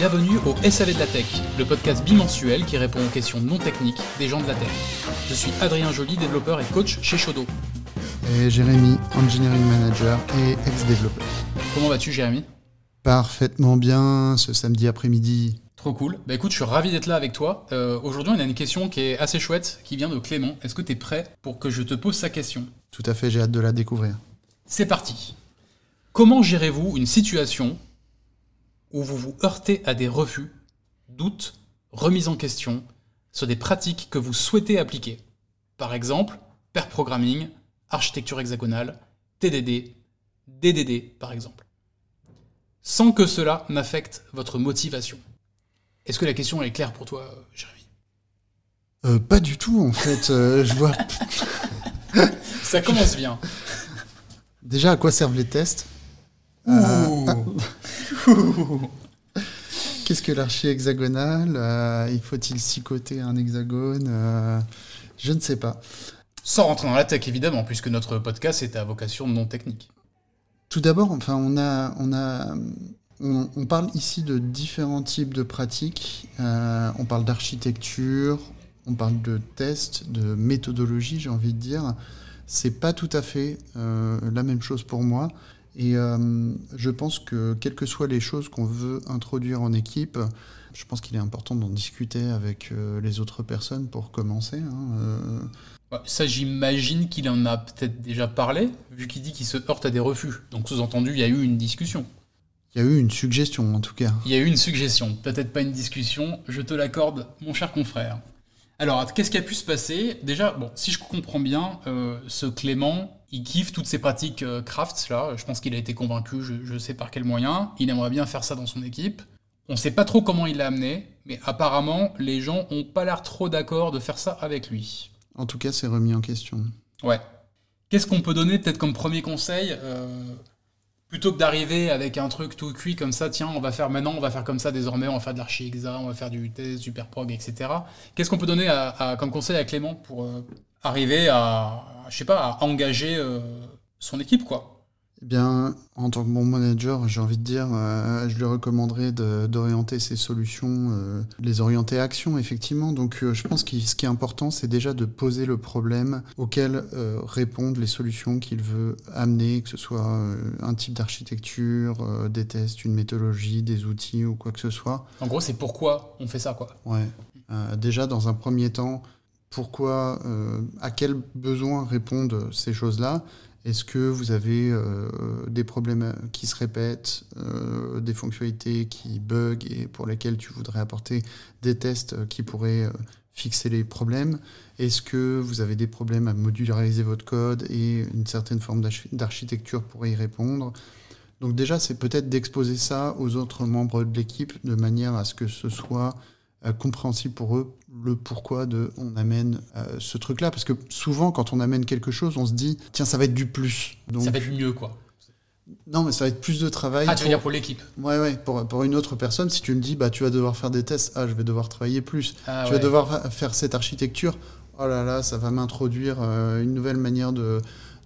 Bienvenue au SAV de la Tech, le podcast bimensuel qui répond aux questions non techniques des gens de la tech. Je suis Adrien Joly, développeur et coach chez Shodo. Et Jérémy, engineering manager et ex-développeur. Comment vas-tu Jérémy? Parfaitement bien ce samedi après-midi. Trop cool. Bah écoute, je suis ravi d'être là avec toi. Euh, Aujourd'hui, on a une question qui est assez chouette, qui vient de Clément. Est-ce que tu es prêt pour que je te pose sa question? Tout à fait, j'ai hâte de la découvrir. C'est parti. Comment gérez-vous une situation où vous vous heurtez à des refus, doutes, remises en question sur des pratiques que vous souhaitez appliquer Par exemple, pair programming, architecture hexagonale, TDD, DDD par exemple. Sans que cela n'affecte votre motivation. Est-ce que la question est claire pour toi, Jérémy? Euh, Pas du tout en fait, euh, je vois... Ça commence bien. Déjà, à quoi servent les tests? Ouh. Qu'est-ce que l'archi hexagonal euh, Il faut-il psychoter un hexagone Euh, Je ne sais pas. Sans rentrer dans la tech évidemment, puisque notre podcast est à vocation non technique. Tout d'abord, enfin, on a, on a, on, on parle ici de différents types de pratiques. Euh, on parle d'architecture, on parle de tests, de méthodologie, j'ai envie de dire. C'est pas tout à fait euh, la même chose pour moi. Et euh, je pense que quelles que soient les choses qu'on veut introduire en équipe, je pense qu'il est important d'en discuter avec euh, les autres personnes pour commencer. hein, euh. Ça, j'imagine qu'il en a peut-être déjà parlé, vu qu'il dit qu'il se heurte à des refus. Donc, sous-entendu, il y a eu une discussion. Il y a eu une suggestion en tout cas. Il y a eu une suggestion, peut-être pas une discussion, je te l'accorde, mon cher confrère. Alors, qu'est-ce qui a pu se passer? Déjà, bon, si je comprends bien, ce Clément, il kiffe toutes ces pratiques euh, crafts, là. Je pense qu'il a été convaincu, je, je sais par quel moyen. Il aimerait bien faire ça dans son équipe. On sait pas trop comment il l'a amené, mais apparemment, les gens ont pas l'air trop d'accord de faire ça avec lui. En tout cas, c'est remis en question. Ouais. Qu'est-ce qu'on peut donner peut-être comme premier conseil euh, Plutôt que d'arriver avec un truc tout cuit comme ça, tiens, on va faire maintenant, on va faire comme ça désormais, on va faire de l'archi on va faire du test, du prog, etc. Qu'est-ce qu'on peut donner comme conseil à Clément pour euh, arriver à, je sais pas, à engager euh, son équipe, quoi? Eh bien, en tant que bon manager, j'ai envie de dire, euh, je lui recommanderais de- d'orienter ses solutions, euh, les orienter à action, effectivement. Donc, euh, je pense que ce qui est important, c'est déjà de poser le problème auquel répondent les solutions qu'il veut amener, que ce soit un type d'architecture, des tests, une méthodologie, des outils ou quoi que ce soit. En gros, c'est pourquoi on fait ça, quoi. Ouais. Déjà, dans un premier temps, pourquoi, à quels besoins répondent ces choses-là? Est-ce que vous avez euh, des problèmes qui se répètent, euh, des fonctionnalités qui bug et pour lesquelles tu voudrais apporter des tests qui pourraient euh, fixer les problèmes? Est-ce que vous avez des problèmes à modulariser votre code et une certaine forme d'archi- d'architecture pourrait y répondre? Donc déjà, c'est peut-être d'exposer ça aux autres membres de l'équipe de manière à ce que ce soit compréhensible pour eux le pourquoi de on amène euh, ce truc-là. Parce que souvent, quand on amène quelque chose, on se dit tiens, ça va être du plus. Donc, Ça va être mieux, quoi. Non, mais ça va être plus de travail. Ah, tu veux pour- dire pour l'équipe Ouais, ouais, pour, pour une autre personne, si tu me dis bah tu vas devoir faire des tests, ah je vais devoir travailler plus. Ah, tu ouais. vas devoir fa- faire cette architecture. Oh là là, ça va m'introduire euh, une nouvelle manière de,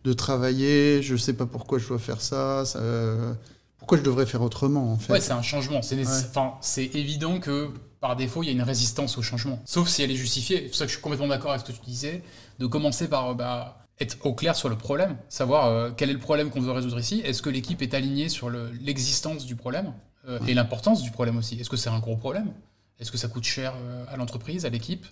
de travailler. Je sais pas pourquoi je dois faire ça. ça euh, pourquoi je devrais faire autrement en fait. Ouais, c'est un changement. C'est Ouais. enfin, c'est évident que par défaut, il y a une résistance au changement. Sauf si elle est justifiée. C'est pour ça que je suis complètement d'accord avec ce que tu disais, de commencer par euh, bah, être au clair sur le problème, savoir euh, quel est le problème qu'on veut résoudre ici. Est-ce que l'équipe est alignée sur le- l'existence du problème euh, et l'importance du problème aussi? Est-ce que c'est un gros problème? Est-ce que ça coûte cher à l'entreprise, à l'équipe?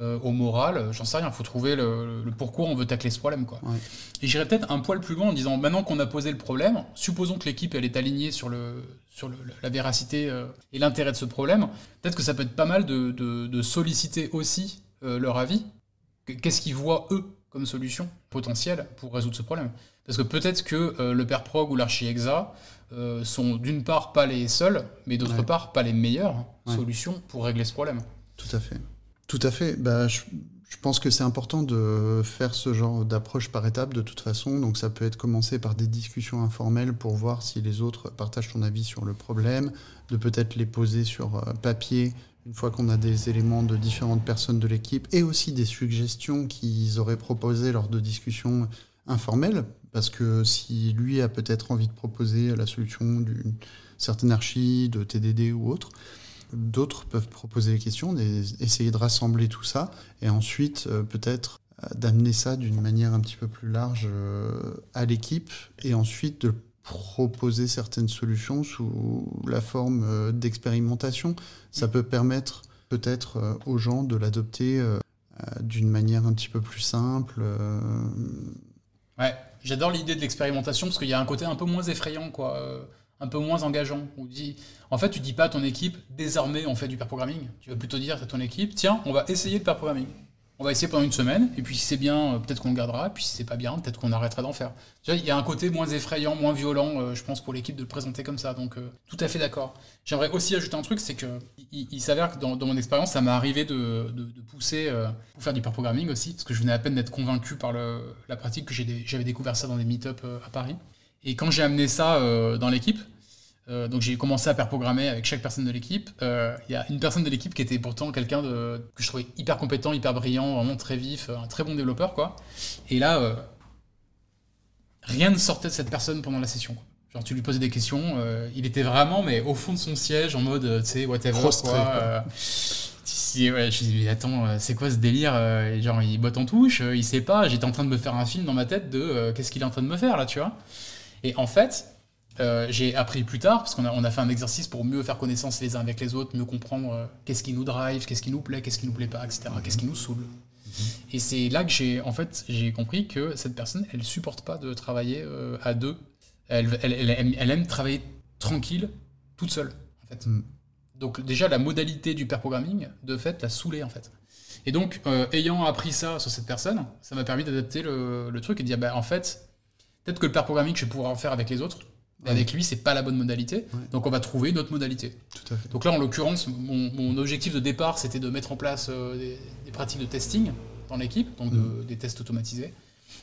Euh, au moral, euh, j'en sais rien, il faut trouver le, le pourquoi on veut tacler ce problème. Quoi. Ouais. Et j'irais peut-être un poil plus loin en disant, maintenant qu'on a posé le problème, supposons que l'équipe elle est alignée sur, le, sur le- la véracité euh, et l'intérêt de ce problème, peut-être que ça peut être pas mal de, de- de solliciter aussi euh, leur avis. Qu'est-ce qu'ils voient eux comme solution potentielle pour résoudre ce problème? Parce que peut-être que le pair prog ou l'archi hexa euh, sont d'une part pas les seuls, mais d'autre Ouais. part pas les meilleures Ouais. solutions pour régler ce problème. Tout à fait. Tout à fait. Bah, je, je pense que c'est important de faire ce genre d'approche par étapes de toute façon. Donc ça peut être commencé par des discussions informelles pour voir si les autres partagent ton avis sur le problème, de peut-être les poser sur euh, papier une fois qu'on a des éléments de différentes personnes de l'équipe et aussi des suggestions qu'ils auraient proposées lors de discussions informelles. Parce que si lui a peut-être envie de proposer la solution d'une certaine archi, de TDD ou autre, d'autres peuvent proposer les questions, essayer de rassembler tout ça, et ensuite peut-être d'amener ça d'une manière un petit peu plus large à l'équipe, et ensuite de proposer certaines solutions sous la forme d'expérimentation. Ça peut permettre peut-être aux gens de l'adopter d'une manière un petit peu plus simple. Ouais, j'adore l'idée de l'expérimentation parce qu'il y a un côté un peu moins effrayant, quoi, euh, un peu moins engageant. On dit, en fait, tu dis pas à ton équipe, désormais on fait du pair programming. Tu vas plutôt dire à ton équipe, tiens, on va essayer le pair programming on va essayer pendant une semaine, et puis si c'est bien, euh, peut-être qu'on le gardera, et puis si c'est pas bien, peut-être qu'on arrêtera d'en faire. Il y a un côté moins effrayant, moins violent, euh, je pense, pour l'équipe de le présenter comme ça, donc euh, tout à fait d'accord. J'aimerais aussi ajouter un truc, c'est que il, s'avère que dans, mon expérience, ça m'est arrivé de, pousser pour faire du pair programming aussi, parce que je venais à peine d'être convaincu par la pratique que j'avais découvert ça dans des meet-up à Paris. Et quand j'ai amené ça dans l'équipe, euh, donc j'ai commencé à faire programmer avec chaque personne de l'équipe. Euh, il y a une personne de l'équipe qui était pourtant quelqu'un que je trouvais hyper compétent, hyper brillant, vraiment très vif, un très bon développeur quoi. Et là, euh, rien ne sortait de cette personne pendant la session. Genre tu lui posais des questions, il était vraiment mais au fond de son siège en mode tu sais whatever quoi. ouais, je me dis, attends, c'est quoi ce délire Genre, il botte en touche, il sait pas. J'étais en train de me faire un film dans ma tête de qu'est-ce qu'il est en train de me faire là, tu vois. Et en fait, euh, j'ai appris plus tard, parce qu'on a, on a fait un exercice pour mieux faire connaissance les uns avec les autres, mieux comprendre euh, qu'est-ce qui nous drive, qu'est-ce qui nous plaît, qu'est-ce qui nous plaît pas, etc., qu'est-ce qui nous saoule. Mhm. Et c'est là que j'ai en fait, j'ai compris que cette personne, elle supporte pas de travailler euh, à deux. Elle, elle, elle, elle, aime travailler tranquille, toute seule. En fait. Mhm. Donc déjà, la modalité du pair programming, de fait, la saouler en fait. Et donc, ayant appris ça sur cette personne, ça m'a permis d'adapter le, le, truc et de dire, bah, en fait, peut-être que le pair programming, je vais pouvoir en faire avec les autres, avec lui, c'est pas la bonne modalité. Donc on va trouver une autre modalité. Donc là, en l'occurrence, mon, objectif de départ, c'était de mettre en place euh, des, pratiques de testing dans l'équipe, donc mm. des tests automatisés.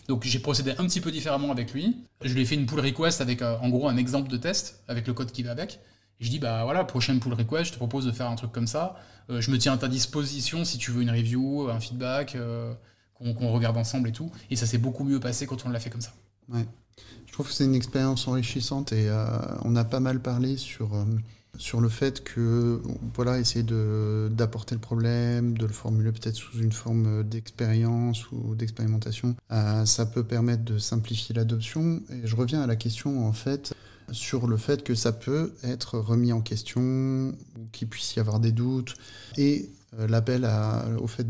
Donc j'ai procédé un petit peu différemment avec lui. Je lui ai fait une pull request avec euh, en gros un exemple de test avec le code qui va avec. Et je dis bah voilà, prochaine pull request, je te propose de faire un truc comme ça. Euh, je me tiens à ta disposition si tu veux une review, un feedback, qu'on regarde ensemble et tout. Et ça s'est beaucoup mieux passé quand on l'a fait comme ça. Ouais. Je trouve que c'est une expérience enrichissante et euh, on a pas mal parlé sur, euh, sur le fait que, voilà, essayer d'apporter le problème, de le formuler peut-être sous une forme d'expérience ou d'expérimentation, euh, ça peut permettre de simplifier l'adoption. Et je reviens à la question, en fait, sur le fait que ça peut être remis en question, qu'il puisse y avoir des doutes, et l'appel au fait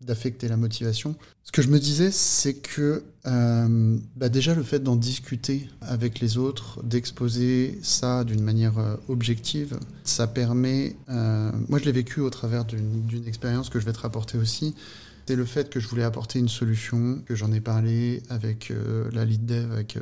d'affecter la motivation. Ce que je me disais, c'est que euh, bah déjà le fait d'en discuter avec les autres, d'exposer ça d'une manière euh, objective, ça permet, euh, moi je l'ai vécu au travers d'une expérience que je vais te rapporter aussi, c'est le fait que je voulais apporter une solution, que j'en ai parlé avec la lead dev avec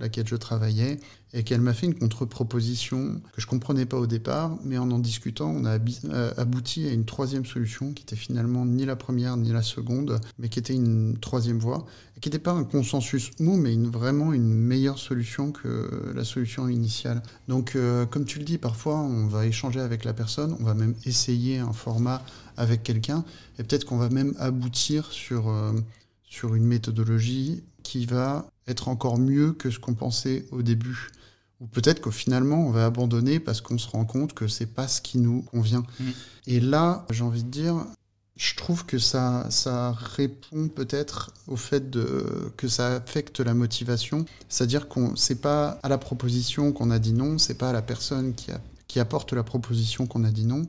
laquelle je travaillais, et qu'elle m'a fait une contre-proposition que je comprenais pas au départ, mais en en discutant, on a euh, abouti à une troisième solution qui était finalement ni la première ni la seconde, mais qui était une troisième voie, qui n'était pas un consensus mou, mais vraiment une meilleure solution que la solution initiale. Donc, euh, comme tu le dis, parfois on va échanger avec la personne, on va même essayer un format avec quelqu'un, et peut-être qu'on va même aboutir sur, euh, sur une méthodologie qui va être encore mieux que ce qu'on pensait au début. Ou peut-être qu'au finalement, on va abandonner parce qu'on se rend compte que c'est pas ce qui nous convient. Mm. Et là, j'ai envie de dire, je trouve que ça, ça répond peut-être au fait de, que ça affecte la motivation. C'est-à-dire qu'on c'est pas à la proposition qu'on a dit non, c'est pas à la personne qui, a, qui apporte la proposition qu'on a dit non,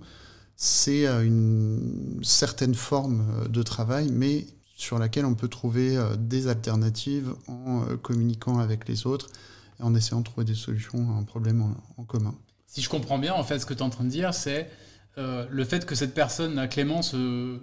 c'est une certaine forme de travail, mais sur laquelle on peut trouver euh, des alternatives en euh, communiquant avec les autres en essayant de trouver des solutions à un problème en, commun. Si je comprends bien, en fait, ce que tu es en train de dire, c'est euh, le fait que cette personne, Clémence,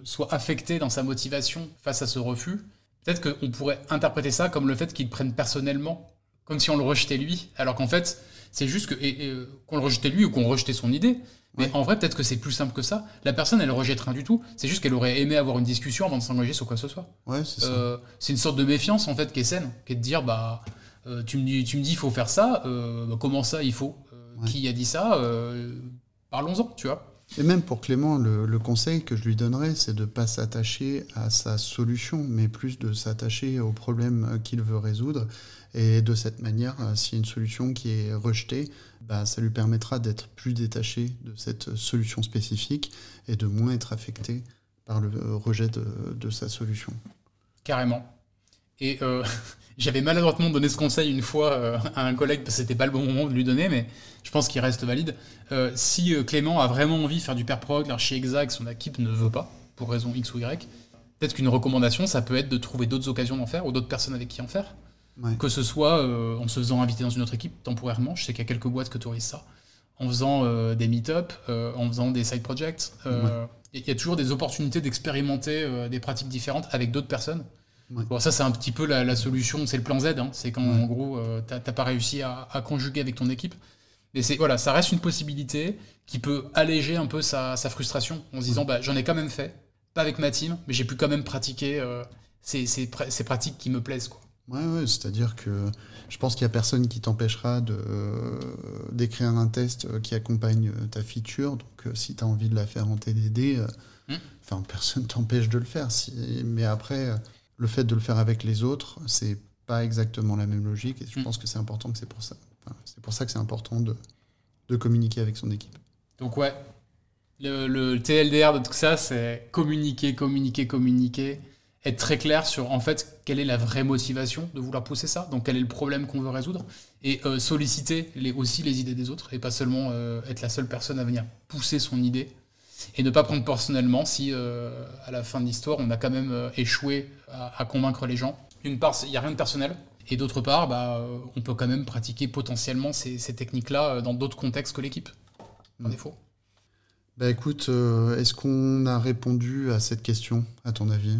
soit affectée dans sa motivation face à ce refus. Peut-être qu'on pourrait interpréter ça comme le fait qu'il prenne personnellement, comme si on le rejetait lui, alors qu'en fait, c'est juste que qu'on le rejetait lui ou qu'on rejetait son idée. Mais en vrai, peut-être que c'est plus simple que ça. La personne, elle rejette rien du tout. C'est juste qu'elle aurait aimé avoir une discussion avant de s'engager sur quoi que ce soit. Ouais, c'est euh, une sorte de méfiance, en fait, qui est saine, qui est de dire, bah, euh, tu me dis, tu me dis, il faut faire ça. Euh, bah, comment ça, il faut Qui a dit ça Parlons-en, tu vois. Et même pour Clément, le, conseil que je lui donnerais, c'est de ne pas s'attacher à sa solution, mais plus de s'attacher au problème qu'il veut résoudre. Et de cette manière, euh, s'il y a une solution qui est rejetée, bah, ça lui permettra d'être plus détaché de cette solution spécifique et de moins être affecté par le rejet de, sa solution. Carrément. Et euh, j'avais maladroitement donné ce conseil une fois euh, à un collègue, parce que c'était pas le bon moment de lui donner, mais je pense qu'il reste valide. Euh, si Clément a vraiment envie de faire du pair prog, l'archi-exact, son équipe ne veut pas, pour raison X ou Y, peut-être qu'une recommandation, ça peut être de trouver d'autres occasions d'en faire, ou d'autres personnes avec qui en faire. Que ce soit en se faisant inviter dans une autre équipe temporairement, je sais qu'il y a quelques boîtes qui autorisent ça, en faisant des meet-up, en faisant des side projects. Il y a toujours des opportunités d'expérimenter des pratiques différentes avec d'autres personnes. Bon, ça, c'est un petit peu la, solution, c'est le plan Z. Hein. C'est quand, en gros, euh, tu n'as pas réussi à, conjuguer avec ton équipe. Mais voilà, ça reste une possibilité qui peut alléger un peu sa, frustration en se disant bah, j'en ai quand même fait, pas avec ma team, mais j'ai pu quand même pratiquer euh, ces, ces, pratiques qui me plaisent. Quoi. Ouais, ouais c'est-à-dire que je pense qu'il n'y a personne qui t'empêchera de, euh, d'écrire un test qui accompagne ta feature. Donc si tu as envie de la faire en TDD, mmh. enfin personne t'empêche de le faire. Si, mais après le fait de le faire avec les autres, c'est pas exactement la même logique. Et je mm. pense que c'est important que c'est pour ça. c'est pour ça que c'est important de, de, communiquer avec son équipe. Donc ouais, le, TLDR de tout ça, c'est communiquer, communiquer, communiquer, être très clair sur en fait quelle est la vraie motivation de vouloir pousser ça, donc quel est le problème qu'on veut résoudre, et euh, solliciter les, aussi les idées des autres, et pas seulement euh, être la seule personne à venir pousser son idée et ne pas prendre personnellement si euh, à la fin de l'histoire on a quand même euh, échoué à, convaincre les gens. D'une part, il n'y a rien de personnel. Et d'autre part, bah, euh, on peut quand même pratiquer potentiellement ces, techniques-là dans d'autres contextes que l'équipe, par mm. défaut. Bah écoute, est-ce qu'on a répondu à cette question, à ton avis?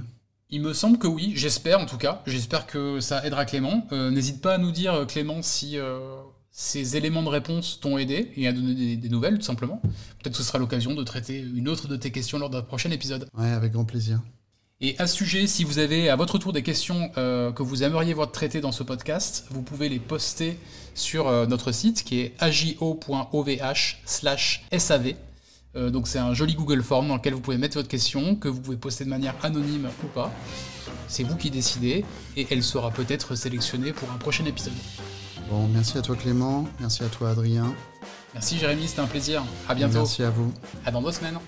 Il me semble que oui, j'espère en tout cas. J'espère que ça aidera Clément. N'hésite pas à nous dire, Clément, si ces éléments de réponse t'ont aidé et à donner des, nouvelles, tout simplement. Peut-être que ce sera l'occasion de traiter une autre de tes questions lors d'un prochain épisode. Ouais, avec grand plaisir. Et à ce sujet, si vous avez à votre tour des questions euh, que vous aimeriez voir traitées dans ce podcast, vous pouvez les poster sur euh, notre site qui est ajo.ovh/sav. Euh, donc c'est un joli Google Form dans lequel vous pouvez mettre votre question, que vous pouvez poster de manière anonyme ou pas. C'est vous qui décidez et elle sera peut-être sélectionnée pour un prochain épisode. Bon, merci à toi Clément, merci à toi Adrien. Merci Jérémy, c'était un plaisir. À bientôt. Merci à vous. À dans deux semaines.